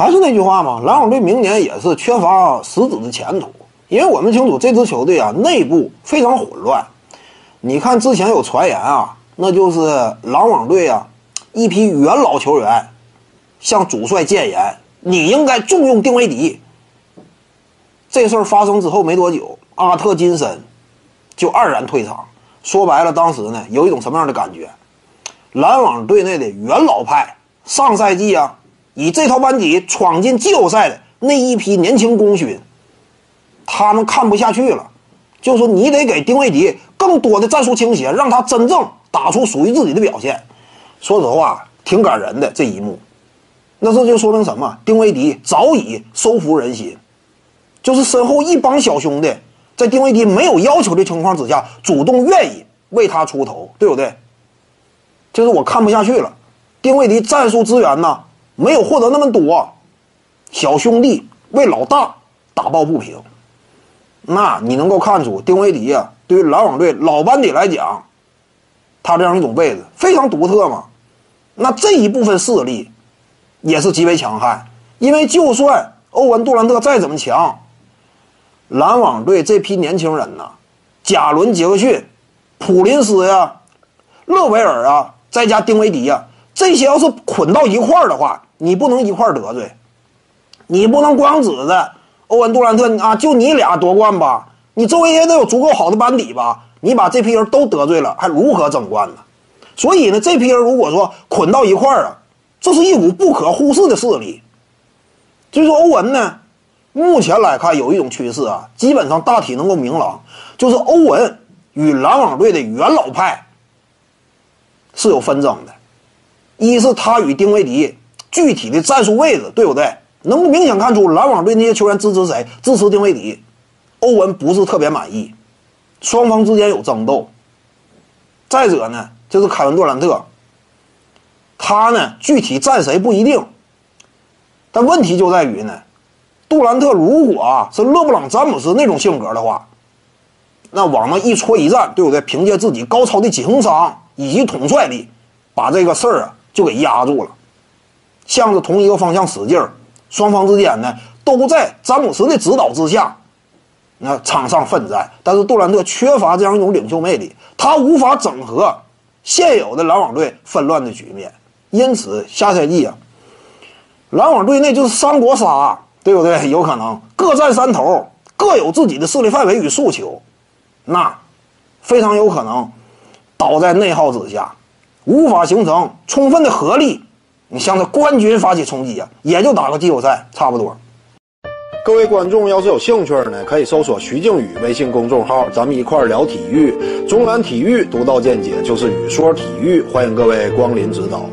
还是那句话嘛，篮网队明年也是缺乏实质的前途，因为我们清楚这支球队啊内部非常混乱。你看之前有传言啊，那就是篮网队啊一批元老球员向主帅谏言，你应该重用丁威迪。这事儿发生之后没多久，阿特金森就黯然退场。说白了，当时呢有一种什么样的感觉？篮网队内的元老派，上赛季啊以这套班底闯进季后赛的那一批年轻功勋，他们看不下去了，就说你得给丁威迪更多的战术倾斜，让他真正打出属于自己的表现。说实话，挺感人的这一幕。那这就说明什么？丁威迪早已收服人心。就是身后一帮小兄弟，在丁威迪没有要求的情况之下，主动愿意为他出头，对不对？就是我看不下去了，丁威迪战术资源呢没有获得那么多，小兄弟为老大打抱不平。那你能够看出丁威迪啊，对于篮网队老班底来讲，他这样一种位置非常独特嘛。那这一部分势力也是极为强悍，因为就算欧文杜兰特再怎么强。篮网队这批年轻人呐，贾伦、杰克逊、普林斯呀、勒维尔啊，再加丁威迪呀，这些要是捆到一块儿的话，你不能一块儿得罪，你不能光指着欧文杜兰特啊，就你俩夺冠吧，你周围也得有足够好的班底吧，你把这批人都得罪了，还如何争冠呢？所以呢，这批人如果说捆到一块儿啊，这是一股不可忽视的势力。至于说欧文呢？目前来看，有一种趋势啊，基本上大体能够明朗，就是欧文与篮网队的元老派是有纷争的。一是他与丁威迪具体的战术位置，对不对？能明显看出篮网队那些球员支持谁？支持丁威迪。欧文不是特别满意，双方之间有争斗。再者呢，就是凯文杜兰特，他呢具体站谁不一定，但问题就在于呢。杜兰特如果啊是勒布朗詹姆斯那种性格的话，那往那一戳一站，对不对？凭借自己高超的情商以及统帅力，把这个事儿啊就给压住了，向着同一个方向使劲儿。双方之间呢都在詹姆斯的指导之下，那场上奋战。但是杜兰特缺乏这样一种领袖魅力，他无法整合现有的篮网队纷乱的局面。因此下赛季啊，篮网队那就是三国杀。对不对？有可能各占山头，各有自己的势力范围与诉求，那非常有可能倒在内耗之下，无法形成充分的合力。你向着冠军发起冲击啊，也就打个季后赛差不多。各位观众要是有兴趣呢，可以搜索徐静宇微信公众号，咱们一块儿聊体育。中南体育独到见解就是语说体育，欢迎各位光临指导。